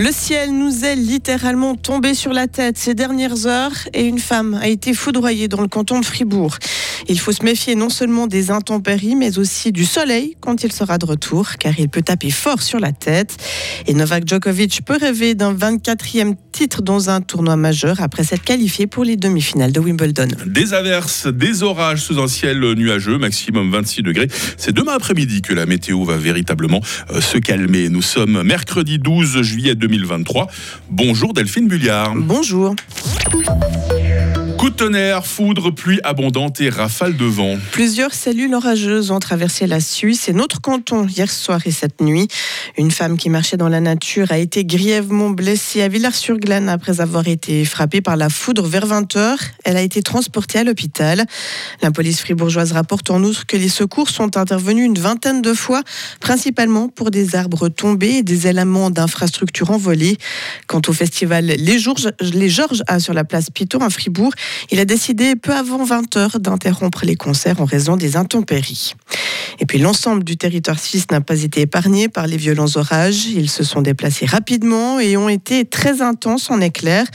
Le ciel nous est littéralement tombé sur la tête ces dernières heures et une femme a été foudroyée dans le canton de Fribourg. Il faut se méfier non seulement des intempéries mais aussi du soleil quand il sera de retour car il peut taper fort sur la tête. Et Novak Djokovic peut rêver d'un 24e titre dans un tournoi majeur après s'être qualifié pour les demi-finales de Wimbledon. Des averses, des orages sous un ciel nuageux, maximum 26 degrés. C'est demain après-midi que la météo va véritablement euh, se calmer. Nous sommes mercredi 12 juillet 2020. 2023. Bonjour Delphine Bulliard. Bonjour. Coup de tonnerre, foudre, pluie abondante et rafales de vent. Plusieurs cellules orageuses ont traversé la Suisse et notre canton hier soir et cette nuit. Une femme qui marchait dans la nature a été grièvement blessée à Villars-sur-Glane après avoir été frappée par la foudre vers 20 h Elle a été transportée à l'hôpital. La police fribourgeoise rapporte en outre que les secours sont intervenus une vingtaine de fois, principalement pour des arbres tombés et des éléments d'infrastructures envolés. Quant au festival Les, Georges, A sur la place Piton à Fribourg, il a décidé peu avant 20 h d'interrompre les concerts en raison des intempéries. Et puis l'ensemble du territoire suisse n'a pas été épargné par les violents orages. Ils se sont déplacés rapidement et ont été très intenses en éclairs.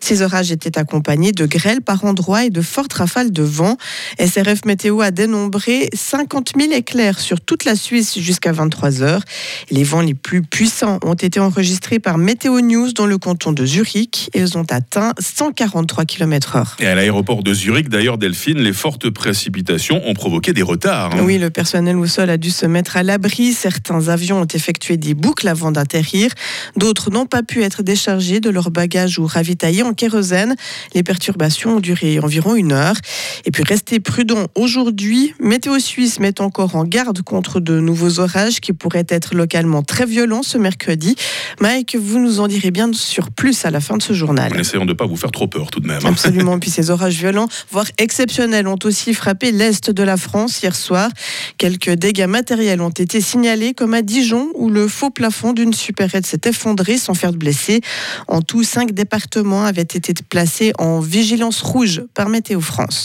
Ces orages étaient accompagnés de grêles par endroits et de fortes rafales de vent. SRF Météo a dénombré 50 000 éclairs sur toute la Suisse jusqu'à 23 heures. Les vents les plus puissants ont été enregistrés par Météo News dans le canton de Zurich. Ils ont atteint 143 km/h. Et à l'aéroport de Zurich, d'ailleurs, Delphine, les fortes précipitations ont provoqué des retards. Hein. Oui, le personnel au sol a dû se mettre à l'abri. Certains avions ont effectué des boucles avant d'atterrir. D'autres n'ont pas pu être déchargés de leurs bagages ou ravitaillés en kérosène. Les perturbations ont duré environ une heure. Et puis, restez prudents aujourd'hui. Météo Suisse met encore en garde contre de nouveaux orages qui pourraient être localement très violents ce mercredi. Mike, vous nous en direz bien sur plus à la fin de ce journal. En essayant de ne pas vous faire trop peur tout de même. Absolument. Ces orages violents, voire exceptionnels, ont aussi frappé l'est de la France hier soir. Quelques dégâts matériels ont été signalés, comme à Dijon, où le faux plafond d'une supérette s'est effondré sans faire de blessés. En tout, cinq départements avaient été placés en vigilance rouge par Météo France.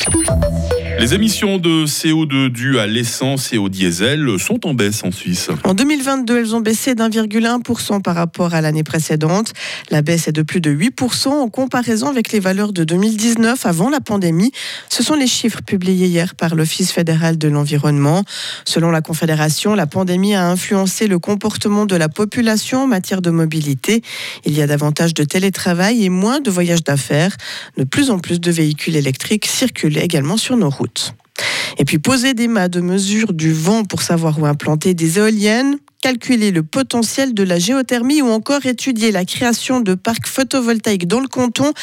Les émissions de CO2 dues à l'essence et au diesel sont en baisse en Suisse. En 2022, elles ont baissé d'1,1% par rapport à l'année précédente. La baisse est de plus de 8% en comparaison avec les valeurs de 2019 avant la pandémie. Ce sont les chiffres publiés hier par l'Office fédéral de l'environnement. Selon la Confédération, la pandémie a influencé le comportement de la population en matière de mobilité. Il y a davantage de télétravail et moins de voyages d'affaires. De plus en plus de véhicules électriques circulent également sur nos routes. Et puis poser des mâts de mesure du vent pour savoir où implanter des éoliennes, calculer le potentiel de la géothermie ou encore étudier la création de parcs photovoltaïques dans le canton.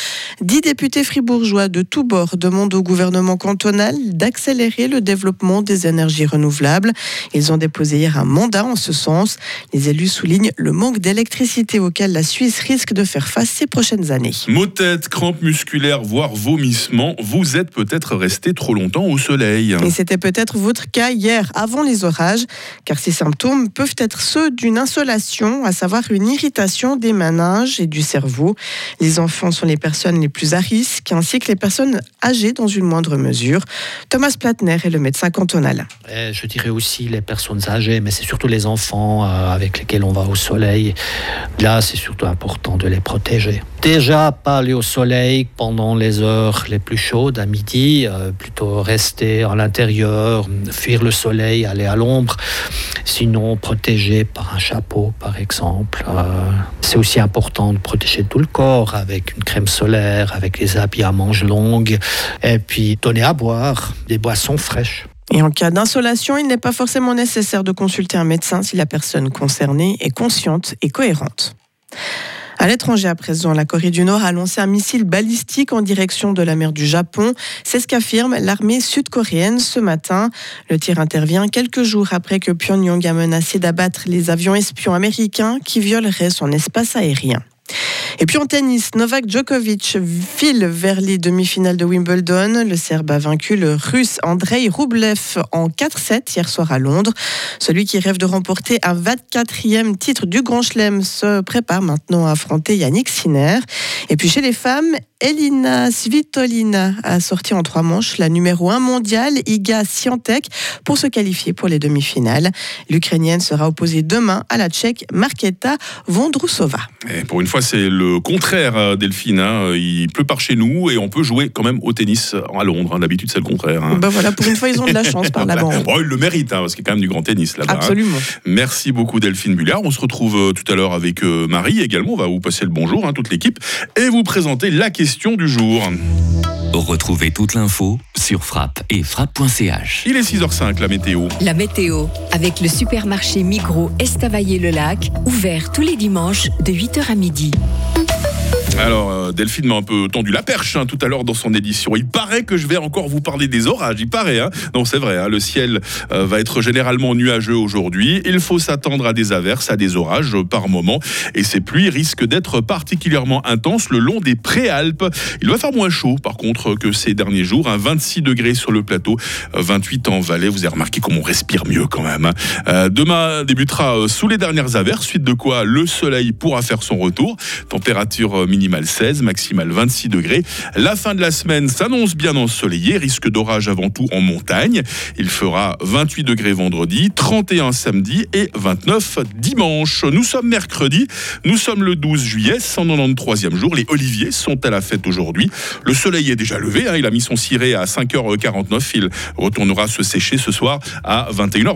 Dix députés fribourgeois de tous bords demandent au gouvernement cantonal d'accélérer le développement des énergies renouvelables. Ils ont déposé hier un mandat en ce sens. Les élus soulignent le manque d'électricité auquel la Suisse risque de faire face ces prochaines années. Maux tête, crampes musculaires, voire vomissements, vous êtes peut-être resté trop longtemps au soleil. Et c'était peut-être votre cas hier avant les orages, car ces symptômes peuvent être être ceux d'une insolation, à savoir une irritation des méninges et du cerveau. Les enfants sont les personnes les plus à risque, ainsi que les personnes âgées dans une moindre mesure. Thomas Platner est le médecin cantonal. je dirais aussi les personnes âgées, mais c'est surtout les enfants euh, avec lesquels on va au soleil. Là, c'est surtout important de les protéger. Déjà, pas aller au soleil pendant les heures les plus chaudes, à midi, euh, plutôt rester à l'intérieur, fuir le soleil, aller à l'ombre. Sinon, protéger par un chapeau, par exemple. Euh, c'est aussi important de protéger tout le corps avec une crème solaire, avec les habits à manches longues, et puis donner à boire des boissons fraîches. Et en cas d'insolation, il n'est pas forcément nécessaire de consulter un médecin si la personne concernée est consciente et cohérente. À l'étranger à présent, la Corée du Nord a lancé un missile balistique en direction de la mer du Japon. C'est ce qu'affirme l'armée sud-coréenne ce matin. Le tir intervient quelques jours après que Pyongyang a menacé d'abattre les avions espions américains qui violeraient son espace aérien. Et puis en tennis, Novak Djokovic file vers les demi-finales de Wimbledon. Le Serbe a vaincu le Russe Andrei Rublev en 4-7 hier soir à Londres. Celui qui rêve de remporter un 24e titre du Grand Chelem se prépare maintenant à affronter Yannick Sinner. Et puis chez les femmes, Elina Svitolina a sorti en trois manches la numéro 1 mondiale Iga Swiatek pour se qualifier pour les demi-finales. L'Ukrainienne sera opposée demain à la Tchèque Marketa Vondrousova. Et pour une fois, c'est le contraire, euh, Delphine. Hein. Il pleut par chez nous et on peut jouer quand même au tennis à Londres. D'habitude, c'est le contraire. Hein. Ben voilà, pour une fois, ils ont de la chance par là-bas. bon, ils le méritent, hein, parce qu'il y a quand même du grand tennis là-bas. Absolument. Merci beaucoup, Delphine Bullard. On se retrouve euh, tout à l'heure avec euh, Marie également. On va vous passer le bonjour, toute l'équipe, et vous présenter la question du jour. Retrouvez toute l'info sur frappe et frappe.ch. Il est 6h05, la météo. La météo, avec le supermarché Migros Estavayer-le-Lac, ouvert tous les dimanches de 8h à midi. Alors, euh, Delphine m'a un peu tendu la perche hein, tout à l'heure dans son édition. Il paraît que je vais encore vous parler des orages. Il paraît, hein Non, c'est vrai. Hein, le ciel euh, va être généralement nuageux aujourd'hui. Il faut s'attendre à des averses, à des orages par moment. Et ces pluies risquent d'être particulièrement intenses le long des préalpes. Il va faire moins chaud, par contre, que ces derniers jours. 26 degrés sur le plateau, 28 en Valais. Vous avez remarqué comment on respire mieux quand même. Euh, demain débutera sous les dernières averses, suite de quoi le soleil pourra faire son retour. Température minimale minimale 16, maximale 26 degrés. La fin de la semaine s'annonce bien ensoleillée, risque d'orage avant tout en montagne. Il fera 28 degrés vendredi, 31 samedi et 29 dimanche. Nous sommes mercredi, nous sommes le 12 juillet, 193e jour. Les oliviers sont à la fête aujourd'hui. Le soleil est déjà levé, hein. il a mis son ciré à 5h49. Il retournera se sécher ce soir à 21h24.